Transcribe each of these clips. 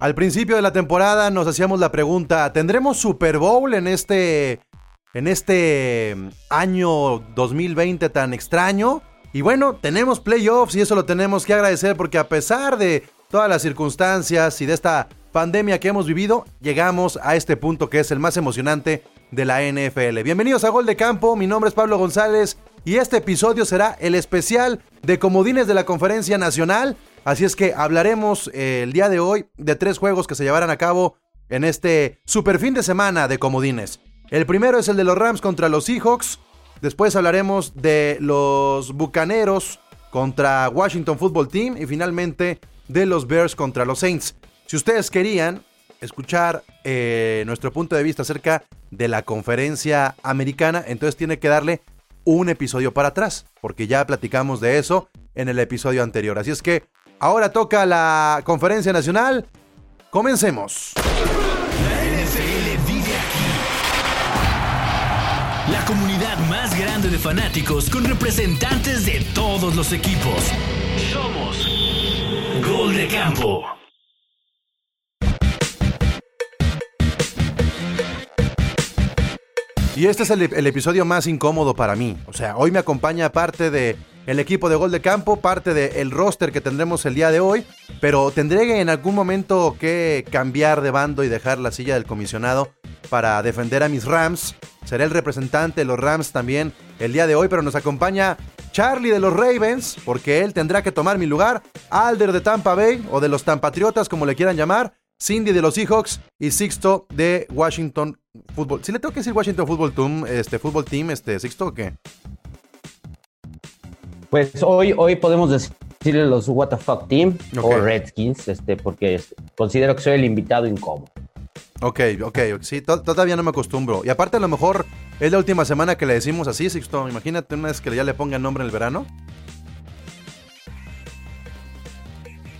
Al principio de la temporada nos hacíamos la pregunta, ¿tendremos Super Bowl en este en este mm, año 2020 tan extraño? Y bueno, tenemos playoffs y eso lo tenemos que agradecer porque a pesar de todas las circunstancias y de esta pandemia que hemos vivido, llegamos a este punto que es el más emocionante de la NFL. Bienvenidos a Gol de Campo, mi nombre es Pablo González y este episodio será el especial de comodines de la Conferencia Nacional. Así es que hablaremos eh, el día de hoy de tres juegos que se llevarán a cabo en este super fin de semana de comodines. El primero es el de los Rams contra los Seahawks. Después hablaremos de los Bucaneros contra Washington Football Team y finalmente de los Bears contra los Saints. Si ustedes querían escuchar eh, nuestro punto de vista acerca de la conferencia americana, entonces tiene que darle un episodio para atrás, porque ya platicamos de eso en el episodio anterior. Así es que ahora toca la conferencia nacional. Comencemos. La comunidad más grande de fanáticos con representantes de todos los equipos. Somos Gol de Campo. Y este es el, el, episodio más incómodo para mí. O sea, hoy me acompaña parte de el equipo de gol de campo, parte del roster que tendremos el día de hoy, pero tendré en algún momento que cambiar de bando y dejar la silla del comisionado para defender a mis Rams. Seré el representante de los Rams también el día de hoy, pero nos acompaña Charlie de los Ravens, porque él tendrá que tomar mi lugar, Alder de Tampa Bay o de los Tampatriotas, como le quieran llamar, Cindy de los Seahawks y Sixto de Washington Football. Si le tengo que decir Washington Football Team, este Football Team, este Sixto o qué? Pues hoy, hoy podemos decirle los What the Fuck Team okay. o Redskins, este, porque considero que soy el invitado incómodo. Ok, ok, sí, todavía no me acostumbro. Y aparte a lo mejor es la última semana que le decimos así, Sixto. Imagínate una vez que ya le pongan nombre en el verano.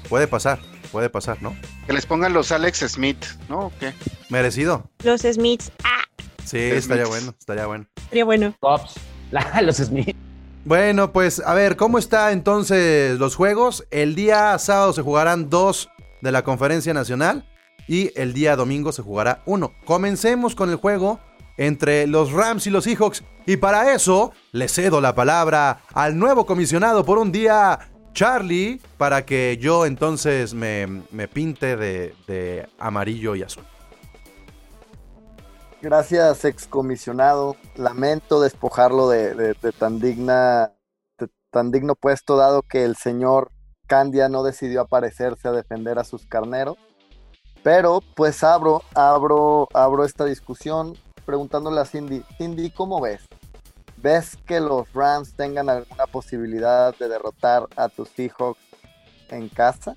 Puede pasar, puede pasar, ¿no? Que les pongan los Alex Smith, ¿no? ¿O qué? Merecido. Los Smiths. Ah. Sí, estaría bueno, estaría bueno. Estaría bueno. Tops. los Smith. Bueno, pues a ver, ¿cómo está entonces los juegos? El día sábado se jugarán dos de la conferencia nacional y el día domingo se jugará uno. Comencemos con el juego entre los Rams y los Seahawks y para eso le cedo la palabra al nuevo comisionado por un día, Charlie, para que yo entonces me, me pinte de, de amarillo y azul. Gracias, excomisionado. Lamento despojarlo de, tan digna, de tan digno puesto, dado que el señor Candia no decidió aparecerse a defender a sus carneros. Pero pues abro, abro, abro esta discusión preguntándole a Cindy, Cindy, ¿cómo ves? ¿Ves que los Rams tengan alguna posibilidad de derrotar a tus Seahawks en casa?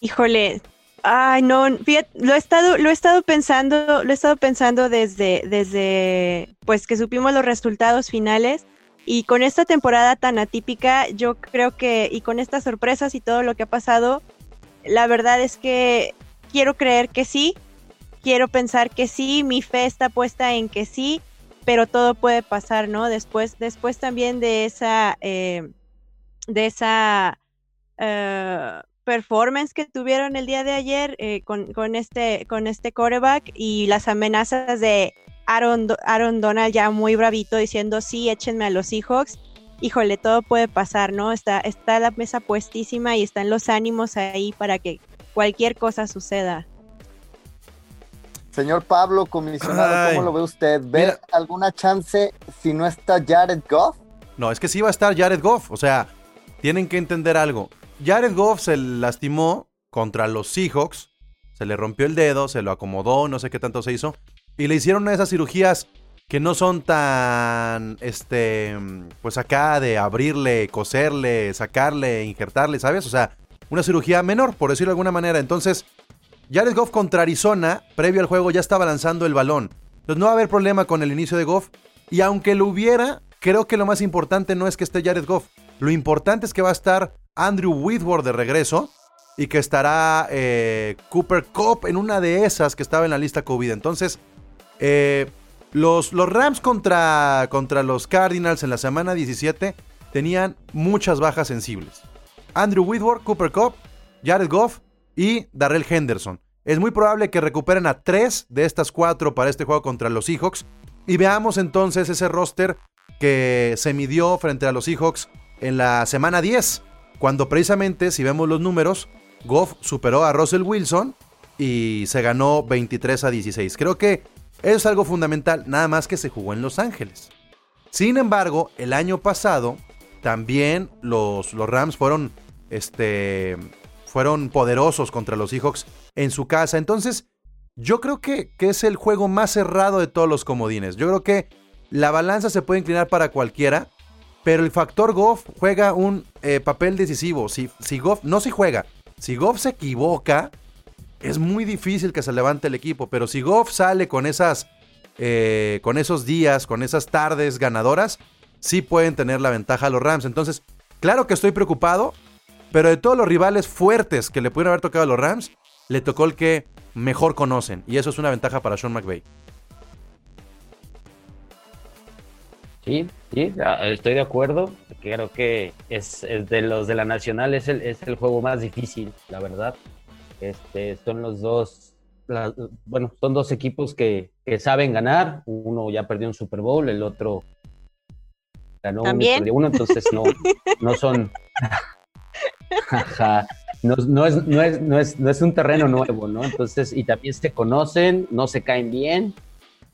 Híjole, Ay, no, lo he estado, lo he estado pensando, lo he estado pensando desde, desde, pues que supimos los resultados finales y con esta temporada tan atípica, yo creo que, y con estas sorpresas y todo lo que ha pasado, la verdad es que quiero creer que sí, quiero pensar que sí, mi fe está puesta en que sí, pero todo puede pasar, ¿no? Después, después también de esa, eh, de esa, uh, performance que tuvieron el día de ayer eh, con, con, este con este coreback y las amenazas de Aaron, Aaron Donald ya muy bravito diciendo sí, échenme a los Seahawks. Híjole, todo puede pasar, ¿no? Está, está la mesa puestísima y están los ánimos ahí para que cualquier cosa suceda. Señor Pablo, comisionado, Ay, ¿cómo lo ve usted? ¿Ve mira, alguna chance si no está Jared Goff? No, es que sí va a estar Jared Goff. O sea, tienen que entender algo. Jared Goff se lastimó contra los Seahawks, se le rompió el dedo, se lo acomodó, no sé qué tanto se hizo, y le hicieron esas cirugías que no son tan, este, pues acá de abrirle, coserle, sacarle, injertarle, ¿sabes? O sea, una cirugía menor, por decirlo de alguna manera. Entonces, Jared Goff contra Arizona, previo al juego, ya estaba lanzando el balón. Entonces no va a haber problema con el inicio de Goff. Y aunque lo hubiera, creo que lo más importante no es que esté Jared Goff. Lo importante es que va a estar Andrew Whitworth de regreso y que estará eh, Cooper Cup en una de esas que estaba en la lista COVID. Entonces, eh, los, los, Rams contra, contra los Cardinals en la semana 17 tenían muchas bajas sensibles. Andrew Whitworth, Cooper Cup, Jared Goff y Darrell Henderson. Es muy probable que recuperen a tres de estas cuatro para este juego contra los Seahawks. Y veamos entonces ese roster que se midió frente a los Seahawks en la semana 10. Cuando precisamente, si vemos los números, Goff superó a Russell Wilson y se ganó 23 a 16. Creo que es algo fundamental, nada más que se jugó en Los Ángeles. Sin embargo, el año pasado también los, los Rams fueron, este, fueron poderosos contra los Seahawks en su casa. Entonces, yo creo que, que, es el juego más cerrado de todos los comodines. Yo creo que la balanza se puede inclinar para cualquiera, pero el factor Goff juega un eh, papel decisivo. Si, si Goff, no si juega, si Goff se equivoca, es muy difícil que se levante el equipo, pero si Goff sale con esas, eh, con esos días, con esas tardes ganadoras, sí pueden tener la ventaja a los Rams. Entonces, claro que estoy preocupado, pero de todos los rivales fuertes que le pudieron haber tocado a los Rams, le tocó el que mejor conocen, y eso es una ventaja para Sean McVay. Sí, sí, estoy de acuerdo. Creo que es, de los de la Nacional, es el, es el juego más difícil, la verdad. Este, son los dos, bueno, son dos equipos que, saben ganar. Uno ya perdió un Super Bowl, el otro ganó ¿También? uno, entonces no, no son. no, no, es, no, es, no, es, no es un terreno nuevo, ¿no? Entonces, y también se conocen, no se caen bien.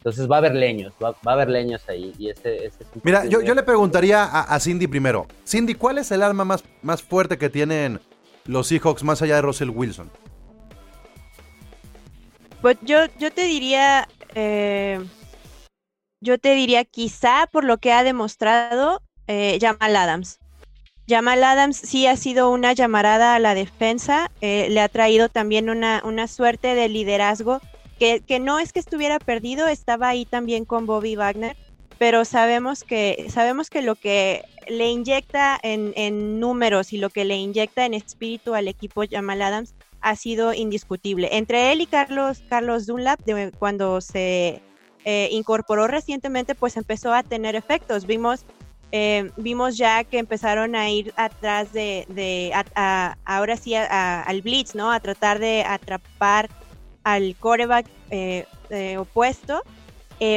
Entonces va a haber leños, va, a haber leños ahí. Y este, este Mira, yo, yo, le preguntaría a, Cindy primero. Cindy, ¿cuál es el arma más, más fuerte que tienen los Seahawks más allá de Russell Wilson? Pues yo, yo te diría, eh, yo te diría quizá por lo que ha demostrado eh, Jamal Adams. Jamal Adams sí ha sido una llamarada a la defensa, eh, le ha traído también una, una suerte de liderazgo que, no es que estuviera perdido, estaba ahí también con Bobby Wagner, pero sabemos que, sabemos que lo que le inyecta en, números y lo que le inyecta en espíritu al equipo Jamal Adams ha sido indiscutible. Entre él y Carlos, Carlos Dunlap, cuando se eh, incorporó recientemente, pues empezó a tener efectos. Vimos, eh, vimos ya que empezaron a ir atrás de, de ahora sí, al blitz, ¿no? A tratar de atrapar al coreback eh, opuesto.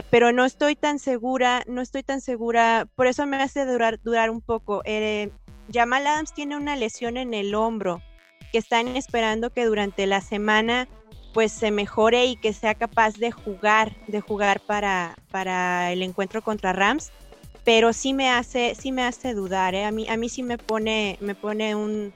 pero no estoy tan segura, no estoy tan segura, por eso me hace durar, durar un poco. Jamal Adams tiene una lesión en el hombro, que están esperando que durante la semana pues se mejore y que sea capaz de jugar, de jugar para, para el encuentro contra Rams. Pero sí me hace, sí me hace dudar, ¿eh? a mí, a mí sí me pone, me pone un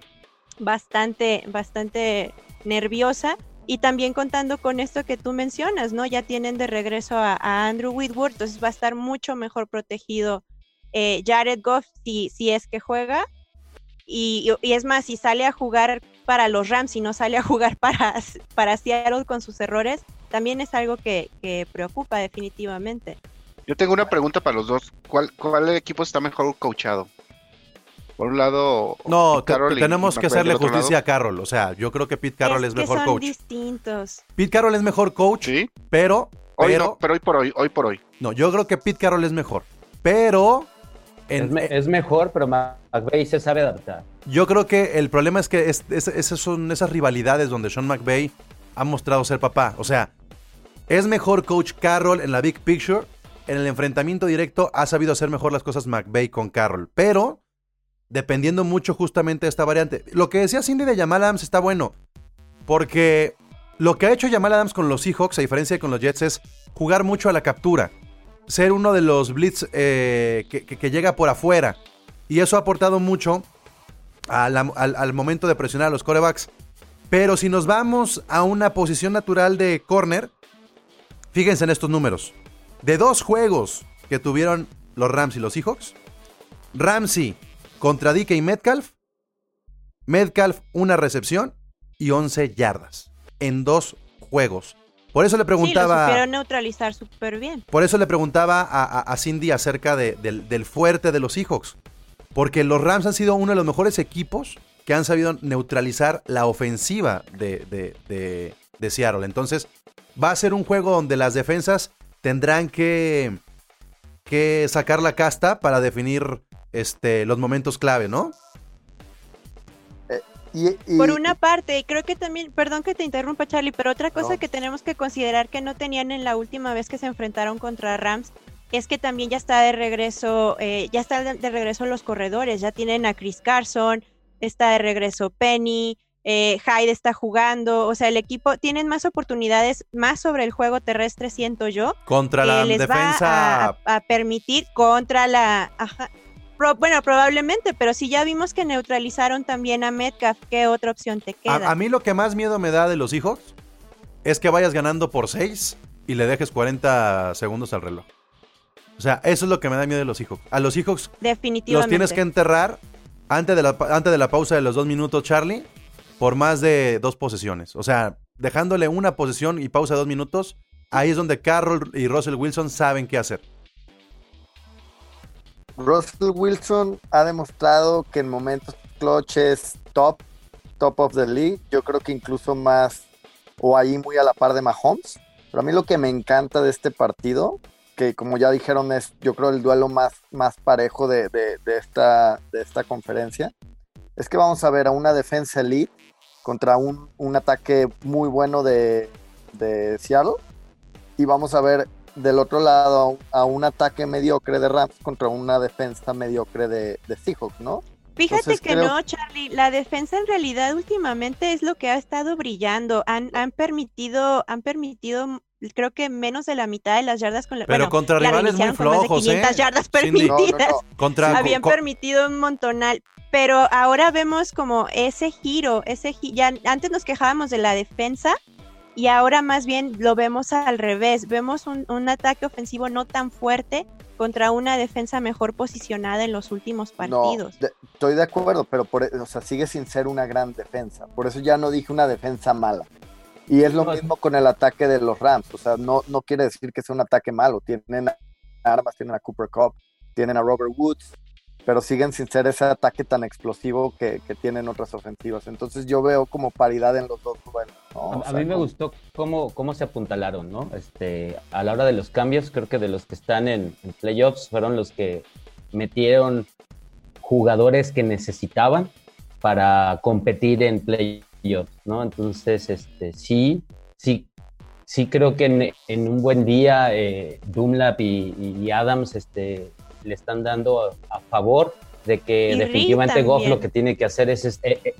bastante, bastante nerviosa. Y también contando con esto que tú mencionas, ¿no? Ya tienen de regreso a, Andrew Whitworth, entonces va a estar mucho mejor protegido eh, Jared Goff si, si es que juega. Y, y, es más, si sale a jugar para los Rams y no sale a jugar para, para Seattle con sus errores, también es algo que, preocupa definitivamente. Yo tengo una pregunta para los dos. ¿Cuál, cuál equipo está mejor coachado? Por un lado, no, tenemos que hacerle justicia a Carroll. O sea, yo creo que Pete Carroll es, mejor son coach. distintos. Pete Carroll es mejor coach, ¿Sí? pero, hoy no, pero hoy por hoy, hoy por hoy. No, yo creo que Pete Carroll es mejor. Pero es, mejor, pero McVay se sabe adaptar. Yo creo que el problema es que esas son esas rivalidades donde Sean McVay ha mostrado ser papá. O sea, es mejor coach Carroll en la big picture. En el enfrentamiento directo ha sabido hacer mejor las cosas McVay con Carroll. Pero, dependiendo mucho justamente de esta variante. Lo que decía Cindy de Jamal Adams está bueno. Porque lo que ha hecho Jamal Adams con los Seahawks, a diferencia de con los Jets, es jugar mucho a la captura ser uno de los blitz eh, que, llega por afuera. Y eso ha aportado mucho al, momento de presionar a los corebacks. Pero si nos vamos a una posición natural de corner, fíjense en estos números. De dos juegos que tuvieron los Rams y los Seahawks, Ramsey contra DK Metcalf, Metcalf una recepción y 11 yardas en dos juegos. Por eso le preguntaba. Sí, lo neutralizar súper bien. Por eso le preguntaba a, Cindy acerca del, fuerte de los Seahawks. Porque los Rams han sido uno de los mejores equipos que han sabido neutralizar la ofensiva de, de, Seattle. Entonces, va a ser un juego donde las defensas tendrán que, que sacar la casta para definir este, los momentos clave, ¿no? Por una parte, y creo que también, perdón que te interrumpa Charlie, pero otra cosa que tenemos que considerar que no tenían en la última vez que se enfrentaron contra Rams es que también ya está de regreso, eh, ya está de, regreso los corredores, ya tienen a Chris Carson, está de regreso Penny, eh, Hyde está jugando, o sea, el equipo tienen más oportunidades, más sobre el juego terrestre, siento yo. Contra la les defensa. Va a, permitir contra la. Bueno, probablemente, pero si ya vimos que neutralizaron también a Metcalf, ¿qué otra opción te queda? A, mí lo que más miedo me da de los hijos es que vayas ganando por 6 y le dejes 40 segundos al reloj. O sea, eso es lo que me da miedo de los hijos. A los hijos Definitivamente. los tienes que enterrar antes de la, antes de la pausa de los dos minutos, Charlie por más de dos posesiones. O sea, dejándole una posesión y pausa de dos minutos, ahí es donde Carroll y Russell Wilson saben qué hacer. Russell Wilson ha demostrado que en momentos clutch top, top of the league. Yo creo que incluso más o ahí muy a la par de Mahomes. Pero a mí lo que me encanta de este partido, que como ya dijeron es yo creo el duelo más, más parejo de, esta, de esta conferencia, es que vamos a ver a una defensa elite contra un, ataque muy bueno de, Seattle. Y vamos a ver del otro lado a un ataque mediocre de Rams contra una defensa mediocre de, Seahawks, ¿no? Fíjate que no, Charlie, la defensa en realidad últimamente es lo que ha estado brillando. Han, han permitido, han permitido creo que menos de la mitad de las yardas con la Pero contra rivales muy flojos, ¿eh? yardas permitidas. Habían permitido un montonal, pero ahora vemos como ese giro, ese ya antes nos quejábamos de la defensa y ahora más bien lo vemos al revés, vemos un, ataque ofensivo no tan fuerte contra una defensa mejor posicionada en los últimos partidos. estoy de acuerdo, pero por, o sea, sigue sin ser una gran defensa. Por eso ya no dije una defensa mala. Y es lo mismo con el ataque de los Rams. O sea, no, no quiere decir que sea un ataque malo. Tienen armas, tienen a Cooper Cup, tienen a Robert Woods, pero siguen sin ser ese ataque tan explosivo que, tienen otras ofensivas. Entonces yo veo como paridad en los dos A, mí me gustó cómo, cómo se apuntalaron, ¿no? Este, a la hora de los cambios, creo que de los que están en, en playoffs fueron los que metieron jugadores que necesitaban para competir en playoffs ¿no? Entonces, este, sí, sí, sí creo que en, un buen día eh, Dunlap y, Adams este, le están dando a, favor de que definitivamente Goff lo que tiene que hacer es, eh, eh,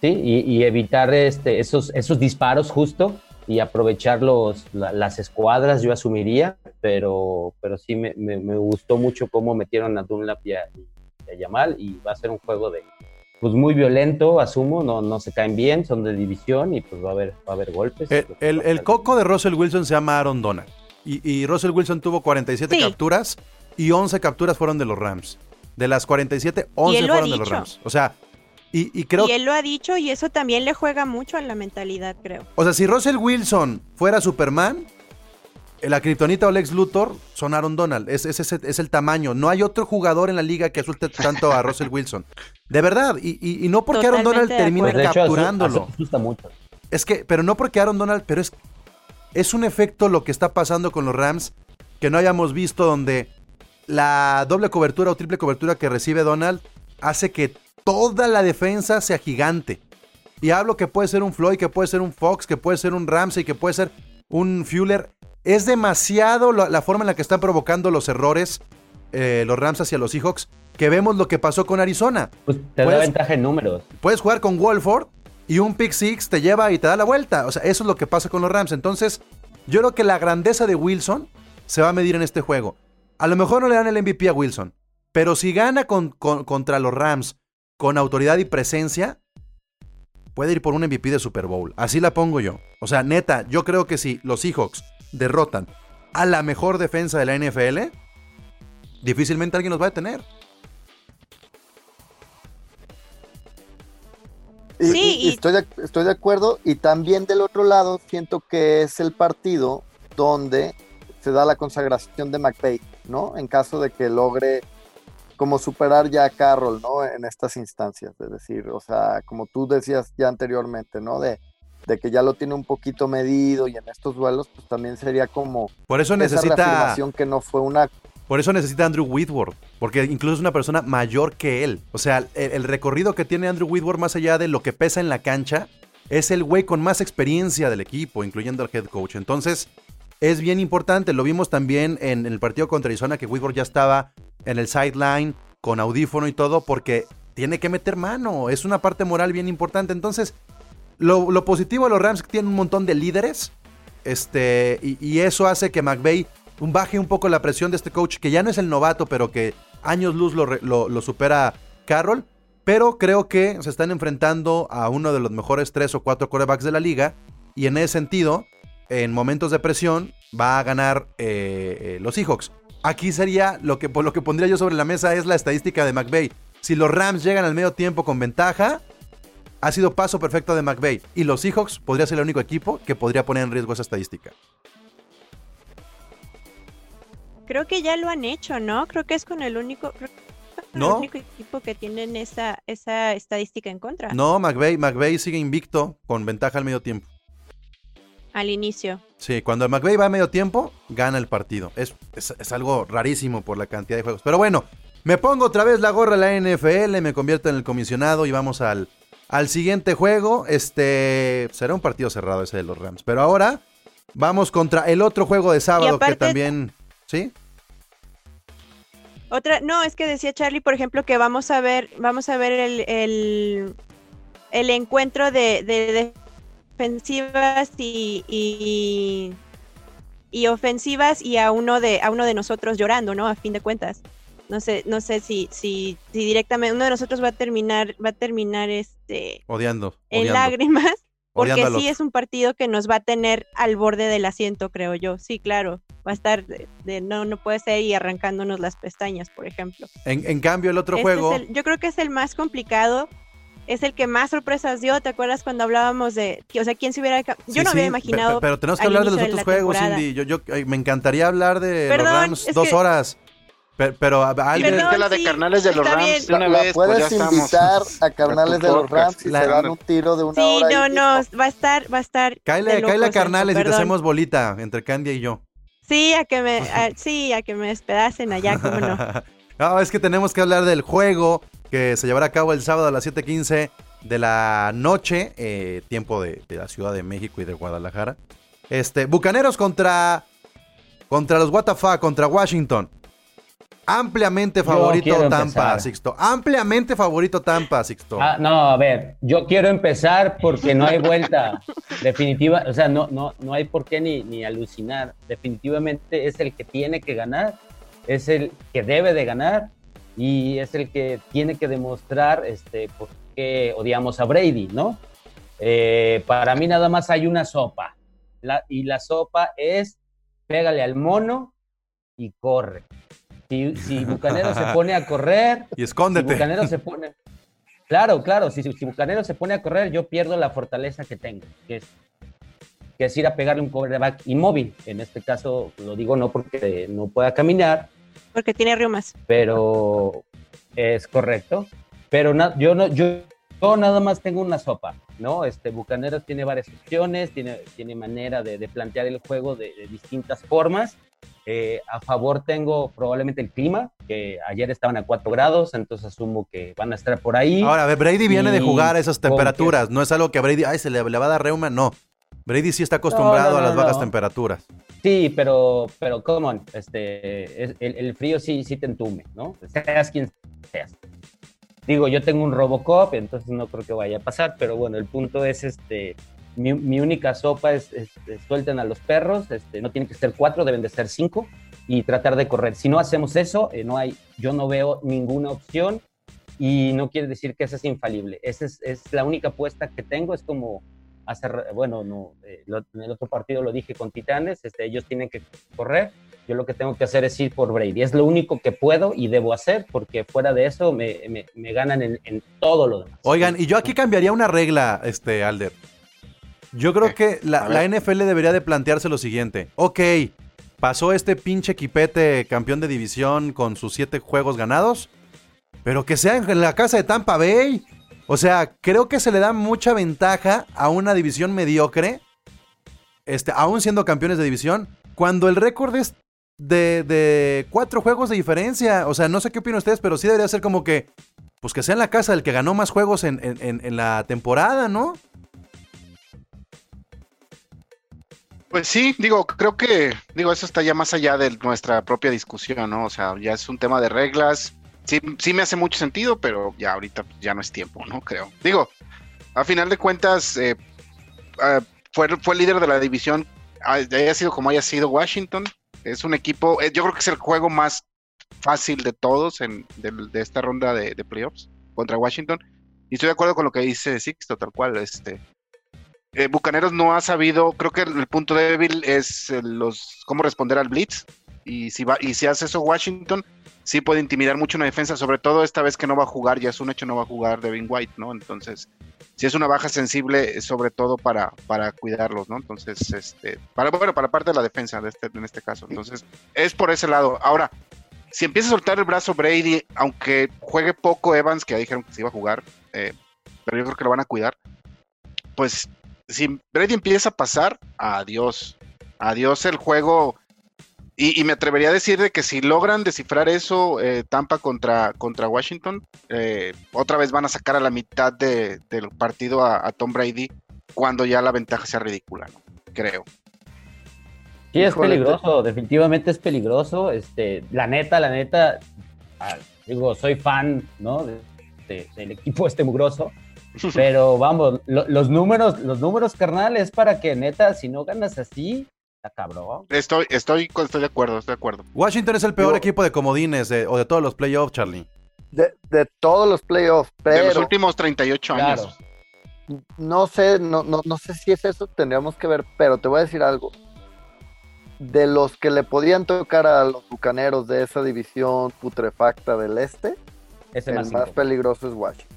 sí, y, evitar este, esos, esos disparos justo y aprovechar los, las escuadras, yo asumiría, pero, pero sí me, gustó mucho cómo metieron a Dunlap y a, y a Yamal y va a ser un juego de, pues muy violento, asumo, no, no se caen bien, son de división y pues va a haber, va a haber golpes. El, coco de Russell Wilson se llama Aaron Donald y, Russell Wilson tuvo 47 capturas y 11 capturas fueron de los Rams. De las 47, 11 fueron de los Rams. O sea, y, y, creo... Y él lo ha dicho y eso también le juega mucho a la mentalidad, creo. O sea, si Russell Wilson fuera Superman, la Kryptonita o Lex Luthor son Aaron Donald. Es, es, es, el tamaño. No hay otro jugador en la liga que asuste tanto a Russell Wilson. De verdad. Y, no porque Aaron Donald termine pues, capturándolo. Es que, pero no porque Aaron Donald, pero es, es un efecto lo que está pasando con los Rams que no hayamos visto donde la doble cobertura o triple cobertura que recibe Donald hace que toda la defensa sea gigante. Y hablo que puede ser un Floyd, que puede ser un Fox, que puede ser un Ramsey, que puede ser un Fuller es demasiado la, forma en la que están provocando los errores eh, los Rams hacia los Seahawks que vemos lo que pasó con Arizona. Pues te da ventaja en números. Puedes jugar con Wolford y un pick six te lleva y te da la vuelta. O sea, eso es lo que pasa con los Rams. Entonces, yo creo que la grandeza de Wilson se va a medir en este juego. A lo mejor no le dan el MVP a Wilson, pero si gana contra los Rams con autoridad y presencia, puede ir por un MVP de Super Bowl. Así la pongo yo. O sea, neta, yo creo que si los Seahawks derrotan a la mejor defensa de la NFL, difícilmente alguien nos va a detener. sí, estoy, de, estoy de acuerdo. Y también del otro lado, siento que es el partido donde se da la consagración de McVay, ¿no? En caso de que logre como superar ya a Carroll, ¿no? En estas instancias, es decir, o sea, como tú decías ya anteriormente, ¿no? De, de que ya lo tiene un poquito medido y en estos duelos, pues también sería como por eso necesita que no fue una Por eso necesita Andrew Whitworth, porque incluso es una persona mayor que él. O sea, el, el recorrido que tiene Andrew Whitworth más allá de lo que pesa en la cancha, es el güey con más experiencia del equipo, incluyendo al head coach. Entonces, es bien importante. Lo vimos también en, el partido contra Arizona, que Whitworth ya estaba en el sideline con audífono y todo, porque tiene que meter mano. Es una parte moral bien importante. Entonces, lo, positivo de los Rams es que tienen un montón de líderes. Este, y, eso hace que McVeigh baje un poco la presión de este coach, que ya no es el novato, pero que años luz lo, lo supera Carroll. Pero creo que se están enfrentando a uno de los mejores tres o cuatro corebacks de la liga. Y en ese sentido, en momentos de presión, va a ganar eh, eh, los Seahawks. Aquí sería lo que, por lo que pondría yo sobre la mesa es la estadística de McVeigh. Si los Rams llegan al medio tiempo con ventaja, ha sido paso perfecto de McVeigh. Y los Seahawks podría ser el único equipo que podría poner en riesgo esa estadística. Creo que ya lo han hecho, ¿no? Creo que es con el único, ¿No? el único equipo que tienen esa, esa estadística en contra. No, McVeigh, sigue invicto con ventaja al medio tiempo. Al inicio. Sí, cuando McVeigh va a medio tiempo, gana el partido. Es, es, algo rarísimo por la cantidad de juegos. Pero bueno, me pongo otra vez la gorra de la NFL, me convierto en el comisionado y vamos al, al siguiente juego. Este será un partido cerrado ese de los Rams. Pero ahora vamos contra el otro juego de sábado que también. ¿Sí? Otra, no, es que decía Charlie, por ejemplo, que vamos a ver, vamos a ver el, el, encuentro de, defensivas y, y, ofensivas y a uno de a uno de nosotros llorando, ¿no? A fin de cuentas. No sé, no sé si, si, si directamente uno de nosotros va a terminar, va a terminar este odiando, en lágrimas. Porque sí es un partido que nos va a tener al borde del asiento, creo yo. Sí, claro. Va a estar de, no, no puede ser y arrancándonos las pestañas, por ejemplo. En, cambio, el otro este juego. yo creo que es el más complicado. Es el que más sorpresas dio. ¿Te acuerdas cuando hablábamos de. O sea, quién se hubiera. Yo no había imaginado. Pero, tenemos que hablar de los otros juegos, Cindy. Yo, yo, me encantaría hablar de los Rams dos horas. Pero, alguien. es que la de carnales de los Rams, una vez, pues puedes invitar a carnales de los Rams y se dan un tiro de una sí, hora. Sí, no, no, va a estar, va a estar. Cáile, a carnales y te hacemos bolita entre Candy y yo. Sí, a que me, sí, a que me despedacen allá, cómo no. no, es que tenemos que hablar del juego que se llevará a cabo el sábado a las 7:15 de la noche, eh, tiempo de, de, la Ciudad de México y de Guadalajara. Este, Bucaneros contra contra los WTF, contra Washington. Ampliamente favorito Tampa, Sixto. Ampliamente favorito Tampa, Sixto. Ah, no, a ver, yo quiero empezar porque no hay vuelta definitiva, o sea, no, no, no hay por qué ni, ni alucinar. Definitivamente es el que tiene que ganar, es el que debe de ganar y es el que tiene que demostrar este, por qué odiamos a Brady, ¿no? Eh, para mí nada más hay una sopa y la sopa es pégale al mono y corre. Si, Bucanero se pone a correr. Y escóndete. Bucanero se pone. Claro, claro. Si, si Bucanero se pone a correr, yo pierdo la fortaleza que tengo, que es, que es ir a pegarle un coverback inmóvil. En este caso, lo digo no porque no pueda caminar. Porque tiene reumas. Pero es correcto. Pero yo no, yo, nada más tengo una sopa, ¿no? Este Bucaneros tiene varias opciones, tiene, tiene manera de, plantear el juego de distintas formas eh, a favor tengo probablemente el clima, que ayer estaban a 4 grados, entonces asumo que van a estar por ahí. Ahora, Brady viene de jugar a esas temperaturas, no es algo que a Brady, ay, se le, va a dar reuma, no. Brady sí está acostumbrado a las bajas temperaturas. Sí, pero, pero, come on, este, el, frío sí, sí te entume, ¿no? Seas quien seas. Digo, yo tengo un Robocop, entonces no creo que vaya a pasar, pero bueno, el punto es, este, mi, única sopa es, suelten a los perros, este, no tienen que ser cuatro, deben de ser cinco y tratar de correr. Si no hacemos eso, eh, no hay, yo no veo ninguna opción y no quiere decir que esa es infalible. Esa es, la única apuesta que tengo, es como hacer, bueno, no, eh, en el otro partido lo dije con Titanes, este, ellos tienen que correr, yo lo que tengo que hacer es ir por Brady. Es lo único que puedo y debo hacer, porque fuera de eso me, me, ganan en, en, todo lo demás. Oigan, y yo aquí cambiaría una regla, este, Alder. Yo creo que la, NFL debería de plantearse lo siguiente. Ok, pasó este pinche equipete campeón de división con sus siete juegos ganados, pero que sea en la casa de Tampa Bay. O sea, creo que se le da mucha ventaja a una división mediocre, este, aún siendo campeones de división, cuando el récord es de, cuatro juegos de diferencia. O sea, no sé qué opinan ustedes, pero sí debería ser como que, pues que sea en la casa el que ganó más juegos en- en la temporada, ¿no? Pues sí, digo, creo que, digo, eso está ya más allá de nuestra propia discusión, ¿no? O sea, ya es un tema de reglas. Sí, sí me hace mucho sentido, pero ya ahorita ya no es tiempo, ¿no? Creo. Digo, a final de cuentas, eh, ah, fue, fue líder de la división, haya sido como haya sido Washington. Es un equipo, eh, yo creo que es el juego más fácil de todos en, de, esta ronda de, playoffs contra Washington. Y estoy de acuerdo con lo que dice Sixto, tal cual. Este, eh, Bucaneros no ha sabido, creo que el punto débil es eh, los cómo responder al blitz. Y si va, y si hace eso Washington, sí puede intimidar mucho una defensa, sobre todo esta vez que no va a jugar, ya es un hecho, no va a jugar Devin White, ¿no? Entonces, si es una baja sensible, eh, sobre todo para, para cuidarlos, ¿no? Entonces, este, para, bueno, para parte de la defensa de este, en este caso. Entonces, es por ese lado. Ahora, si empieza a soltar el brazo Brady, aunque juegue poco Evans, que ya dijeron que se iba a jugar, eh, pero yo creo que lo van a cuidar, pues si Brady empieza a pasar, adiós. Adiós el juego. Y, y me atrevería a decir de que si logran descifrar eso, eh, Tampa contra, contra Washington, eh, otra vez van a sacar a la mitad de- del partido a, a Tom Brady cuando ya la ventaja sea ridícula, ¿no? creo. Sí, es Híjole, peligroso, definitivamente es peligroso. Este, la neta, la neta, ah, digo, soy fan, ¿no? De- de- del equipo este mugroso. Pero vamos, lo- los números, los números carnales para que neta, si no ganas así, cabrón. Estoy, estoy, estoy de acuerdo, estoy de acuerdo. Washington es el peor Yo- equipo de comodines de- o de todos los playoffs, Charlie. De, de todos los playoffs, De los pero últimos 38 Claro. años. no sé, no, no, no sé si es eso, tendríamos que ver, pero te voy a decir algo. De los que le podían tocar a los bucaneros de esa división putrefacta del este, el más peligroso es Washington.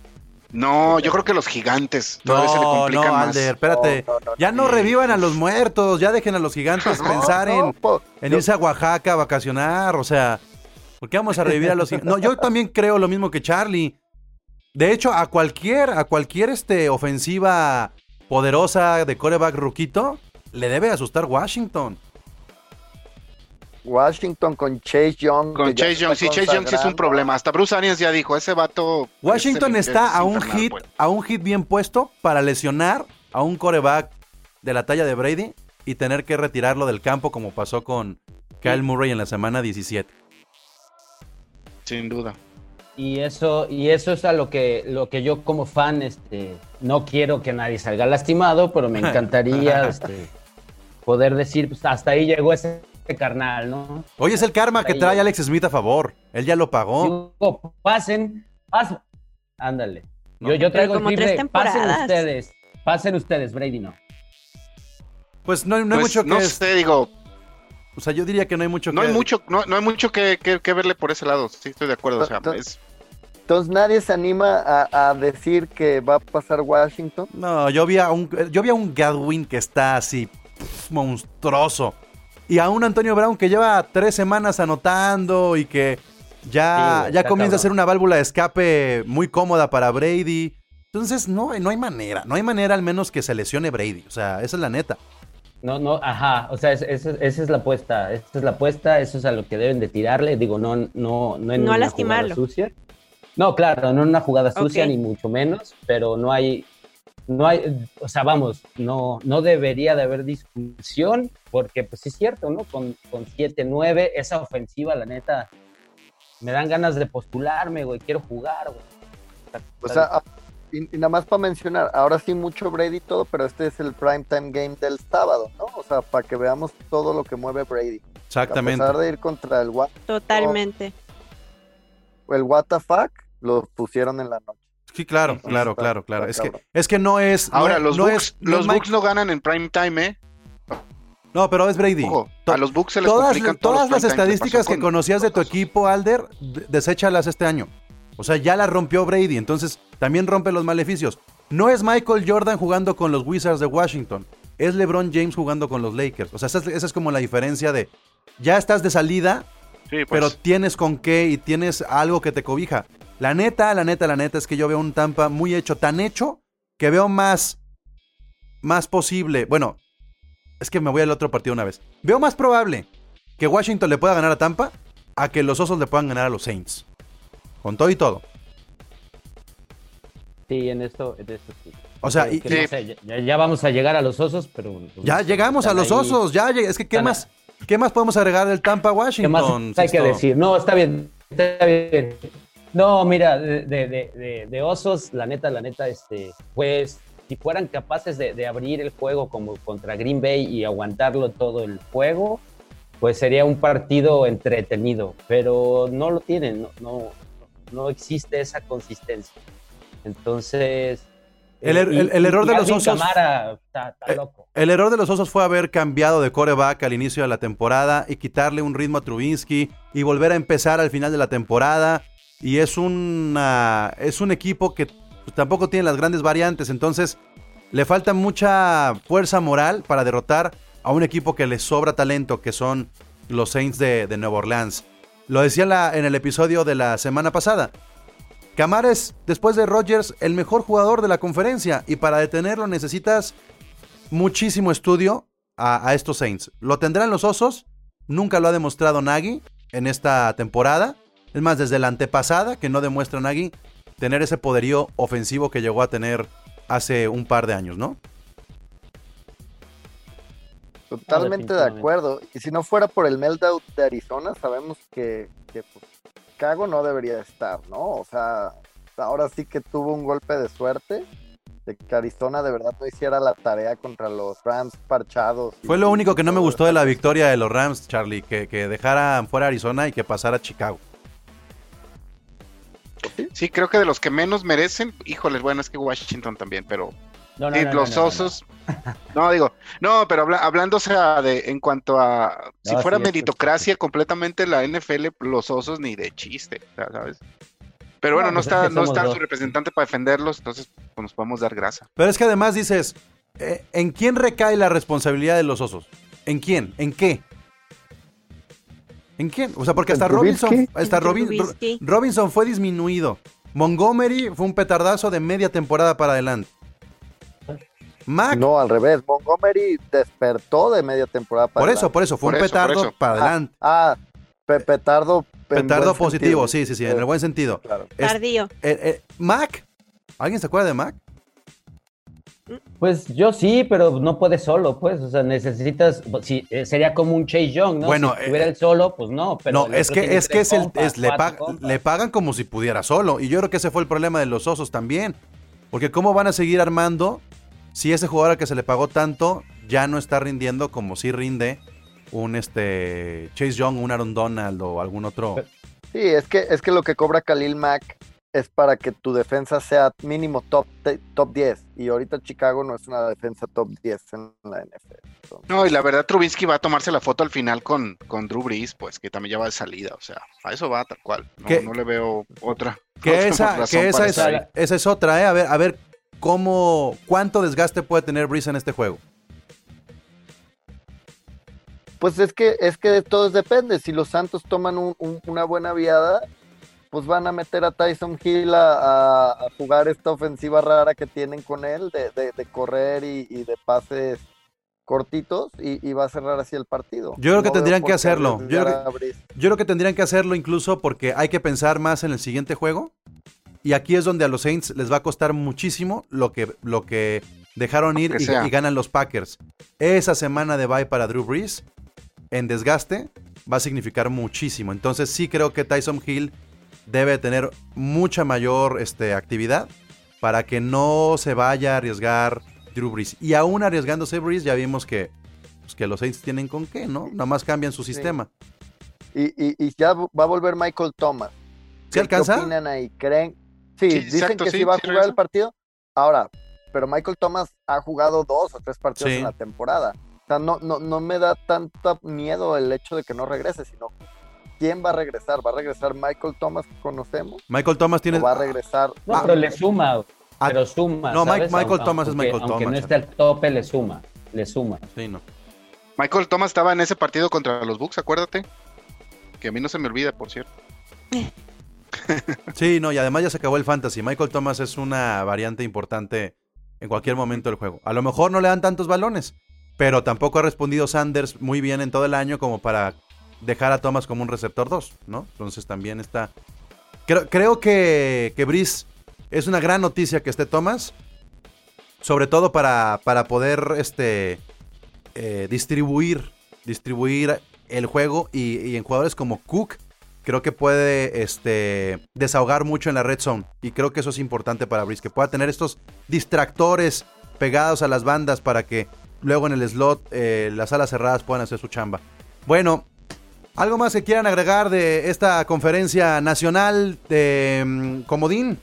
No, yo creo que los gigantes todavía se le No, complican no, más. Espérate. No, no, no, Ya no sí. revivan a los muertos, ya dejen a los gigantes no, pensar no, en, po- en yo- irse a Oaxaca a vacacionar, o sea, ¿por qué vamos a revivir a los gigantes? No, yo también creo lo mismo que Charlie. De hecho, a cualquier, a cualquier este, ofensiva poderosa de coreback ruquito, le debe asustar Washington. Washington con Chase Young. Con Chase se Young, está sí, Chase Young sí es un problema. Hasta Bruce Arians ya dijo, ese vato... Washington está es a un hit, pues. a un hit bien puesto para lesionar a un coreback de la talla de Brady y tener que retirarlo del campo como pasó con Kyle Murray en la semana 17. Sin duda. Y eso, y eso es a lo que, lo que yo como fan, este, no quiero que nadie salga lastimado, pero me encantaría este, poder decir, pues hasta ahí llegó ese carnal, ¿no? Oye, es el karma que trae. Alex Smith a favor. Él ya lo pagó. Digo, pasen, pasen. Ándale. No. Yo, yo traigo el tres triple, pasen ustedes, pasen ustedes, Brady no. Pues no, no hay Pues, mucho que... no es- sé, digo, O sea, yo diría que no hay mucho no que... hay mucho, no, no hay mucho que, que- que verle por ese lado. Sí, estoy de acuerdo. O sea, es- Entonces nadie se anima a, a decir que va a pasar Washington. No, yo vi a un, yo vi a un Gadwin que está así monstruoso. Y a un Antonio Brown que lleva tres semanas anotando y que ya, Sí, ya comienza a ser una válvula de escape muy cómoda para Brady. Entonces, no, no hay manera. No hay manera al menos que se lesione Brady. O sea, esa es la neta. No, no, ajá, o sea, es- es- esa es la apuesta, esa es la apuesta, eso es a lo que deben de tirarle, digo, no, no, no en No una jugada sucia. No, claro, no en una jugada sucia, ni mucho menos, pero no hay, no hay, o sea, vamos, no, no debería de haber discusión, porque pues es cierto, ¿no? Con, con 7-9, esa ofensiva, la neta, me dan ganas de postularme, güey, quiero jugar, güey. O sea, a- y, y nada más para mencionar, ahora sí mucho Brady y todo, pero este es el primetime game del sábado, ¿no? O sea, para que veamos todo lo que mueve Brady. Exactamente. A pesar de ir contra el, Wa- Totalmente. el WTF, lo pusieron en la noche. Sí, claro, Entonces, claro, está- claro, claro. está Es que, es que no es. no Ahora, es- los no Bucks, es- no los es Mike- Bucks no ganan en prime time, ¿eh? No, pero es Brady. Ojo, a los Bucks se les todas, complican todos todas las estadísticas que con- conocías de tu equipo, Alder, deséchalas este año. O sea, ya las rompió Brady, entonces también rompe los maleficios. No es Michael Jordan jugando con los Wizards de Washington, es LeBron James jugando con los Lakers. O sea, esa es, esa es como la diferencia de, ya estás de salida, Sí, pues, pero tienes con qué y tienes algo que te cobija. La neta, la neta, la neta es que yo veo un Tampa muy hecho, tan hecho, que veo más, más posible. Bueno, es que me voy al otro partido una vez. Veo más probable que Washington le pueda ganar a Tampa a que los Osos le puedan ganar a los Saints. Con todo y todo. Sí, en esto, en esto sí. O sea, y- no sé, ya, ya vamos a llegar a los osos, pero... pues, ya llegamos a los ahí. Osos. Ya, es que ¿qué más, ¿qué más podemos agregar del Tampa a ¿Qué Washington? más hay que decir? No, está bien, está bien. No, mira, de, de- de- de- osos, la neta, la neta, este, pues, si fueran capaces de, abrir el juego como contra Green Bay y aguantarlo todo el juego, pues sería un partido entretenido, pero no lo tienen, no, no, no existe esa consistencia. Entonces... El er- y- el- el error de los Osos- Eh. El error de los Osos fue haber cambiado de coreback al inicio de la temporada y quitarle un ritmo a Trubinsky y volver a empezar al final de la temporada. Y es, una, es un equipo que tampoco tiene las grandes variantes, entonces le falta mucha fuerza moral para derrotar a un equipo que le sobra talento, que son los Saints de, de Nueva Orleans. Lo decía en el episodio de la semana pasada. Camara es, después de Rodgers, el mejor jugador de la conferencia y para detenerlo necesitas muchísimo estudio a, a estos Saints. ¿Lo tendrán los Osos? Nunca lo ha demostrado Nagy en esta temporada. Es más, desde la antepasada que no demuestra Nagy tener ese poderío ofensivo que llegó a tener hace un par de años, ¿no? Totalmente de acuerdo. Y si no fuera por el meltdown de Arizona, sabemos que, que pues, Chicago no debería estar, ¿no? O sea, ahora sí que tuvo un golpe de suerte de que Arizona de verdad no hiciera la tarea contra los Rams parchados. Fue lo único que no me gustó de la victoria de los Rams, Charlie, que, que dejaran fuera Arizona y que pasara a Chicago. Sí, creo que de los que menos merecen, híjoles, bueno, es que Washington también, pero No, no, sí, no, no, los osos. No, digo, no, pero habla- hablando, o sea, de en cuanto a si fuera sí, es que- meritocracia completamente la NFL, los osos ni de chiste, ¿sabes? Pero bueno, No, pues es está, que no está dos. su representante para defenderlos, entonces pues, nos podemos dar grasa. Pero es que además dices, eh, ¿en quién recae la responsabilidad de los Osos? ¿En quién? ¿En qué? ¿En quién? O sea, porque ¿En hasta Robinson, hasta En Robin- Robinson fue disminuido. Montgomery fue un petardazo de media temporada para adelante. Mac, No, al revés. Montgomery despertó de media temporada para por eso, adelante. por eso, fue Por un eso, petardo para adelante. Ah, pe- petardo. Petardo positivo, sentido. sí, sí, sí, en el buen sentido. Claro. Es- Tardío. eh, eh, Mac, ¿alguien se acuerda de Mac? Pues yo sí, pero no puede solo, pues, o sea, necesitas, sí, eh, sería como un Chase Young, ¿no? Bueno, si estuviera eh, él solo, pues no, pero no, el es que es que es el compas, es- le, cuatro pag- compas. le pagan como si pudiera solo y yo creo que ese fue el problema de los Osos también, porque cómo van a seguir armando si ese jugador al que se le pagó tanto ya no está rindiendo como si rinde un este Chase Young, un Aaron Donald o algún otro. Sí, es que, es que lo que cobra Khalil Mack es para que tu defensa sea mínimo top, top 10. Y ahorita Chicago no es una defensa top 10 en la NFL. Entonces, No, y la verdad, Trubinsky va a tomarse la foto al final con, con Drew Brees, pues que también ya va de salida, o sea, a eso va tal cual. No, no le veo otra. Que otra esa, que esa es, esa es otra, ¿eh? A ver, a ver cómo, cuánto desgaste puede tener Breeze en este juego. Pues es que, es que de todo depende. Si los Santos toman un- un- una buena viada, pues van a meter a Tyson Hill a, jugar esta ofensiva rara que tienen con él, de, de- de correr y, y de pases cortitos, y, y va a cerrar así el partido. Yo creo que tendrían que hacerlo. Yo creo. Yo que tendrían que hacerlo incluso porque hay que pensar más en el siguiente juego. Y aquí es donde a los Saints les va a costar muchísimo lo que, lo que dejaron ir que y, y ganan los Packers. Esa semana de bye para Drew Brees en desgaste va a significar muchísimo. Entonces sí creo que Tyson Hill debe tener mucha mayor este, actividad para que no se vaya a arriesgar Drew Brees. Y aún arriesgándose Brees ya vimos que, pues, que los Saints tienen con qué, ¿no? Nada más cambian su sistema. Y, y- y ya va a volver Michael Thomas. ¿Se alcanza? ¿Qué opinan ahí? ¿Creen? Sí, Sí, dicen exacto, que sí, sí, va a jugar el partido. Ahora, pero Michael Thomas ha jugado dos o tres partidos Sí. en la temporada. O sea, no, no, no me da tanto miedo el hecho de que no regrese, sino quién va a regresar. ¿Va a regresar Michael Thomas que conocemos? Michael Thomas tiene... ¿O va a regresar? No, Ah. pero le suma, Ah, pero suma. no. Michael Aunque- Thomas es aunque- Michael Aunque no Thomas, esté al tope, le suma, le suma. Sí, no. Michael Thomas estaba en ese partido contra los Bucks, acuérdate. Que a mí no se me olvida, por cierto. Sí, no, y además ya se acabó el fantasy. Michael Thomas es una variante importante en cualquier momento del juego. A lo mejor no le dan tantos balones, pero tampoco ha respondido Sanders muy bien en todo el año como para dejar a Thomas como un receptor 2, ¿no? Entonces también está... Creo, creo que, que Brice es una gran noticia que esté Thomas, sobre todo para, para poder este, eh, distribuir, distribuir el juego y, en jugadores como Cook, creo que puede este, desahogar mucho en la red zone. Y creo que eso es importante para Brice, que pueda tener estos distractores pegados a las bandas para que luego en el slot eh, las alas cerradas puedan hacer su chamba. Bueno, ¿algo más que quieran agregar de esta conferencia nacional de mm, Comodín?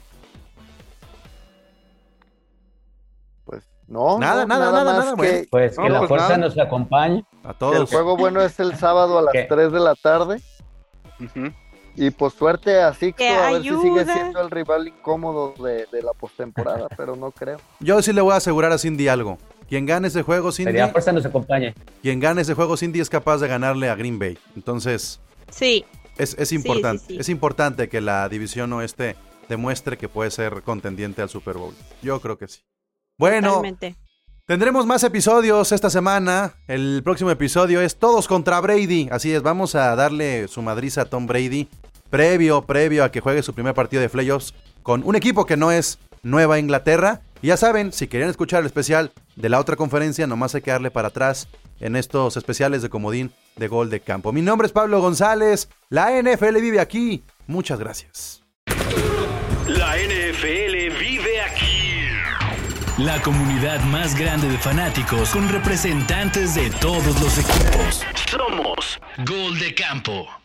Pues no. Nada, no, nada, nada, más nada, que bueno. Pues que No, la pues fuerza nada. nos acompañe. A el todos. juego bueno es el sábado a las ¿Qué? 3 de la tarde. Y pues suerte a Sixto ¡Que a ver si sigue siendo el rival incómodo de, de la postemporada, pero no creo. Yo sí le voy a asegurar a Cindy algo. Quien gane ese juego, Cindy, fuerza nos acompañe. quien gane ese juego, Cindy es capaz de ganarle a Green Bay. Entonces, Sí, es, es sí, importante. sí. Es importante que la división oeste demuestre que puede ser contendiente al Super Bowl. Yo creo que sí. Bueno, totalmente. tendremos más episodios esta semana. El próximo episodio es Todos contra Brady. Así es, vamos a darle su madriza a Tom Brady. Previo, previo a que juegue su primer partido de playoffs con un equipo que no es Nueva Inglaterra. Y ya saben, si querían escuchar el especial de la otra conferencia, nomás hay que darle para atrás en estos especiales de comodín de gol de campo. Mi nombre es Pablo González. La NFL vive aquí. Muchas gracias. La NFL vive aquí. La comunidad más grande de fanáticos con representantes de todos los equipos. Somos Gol de Campo.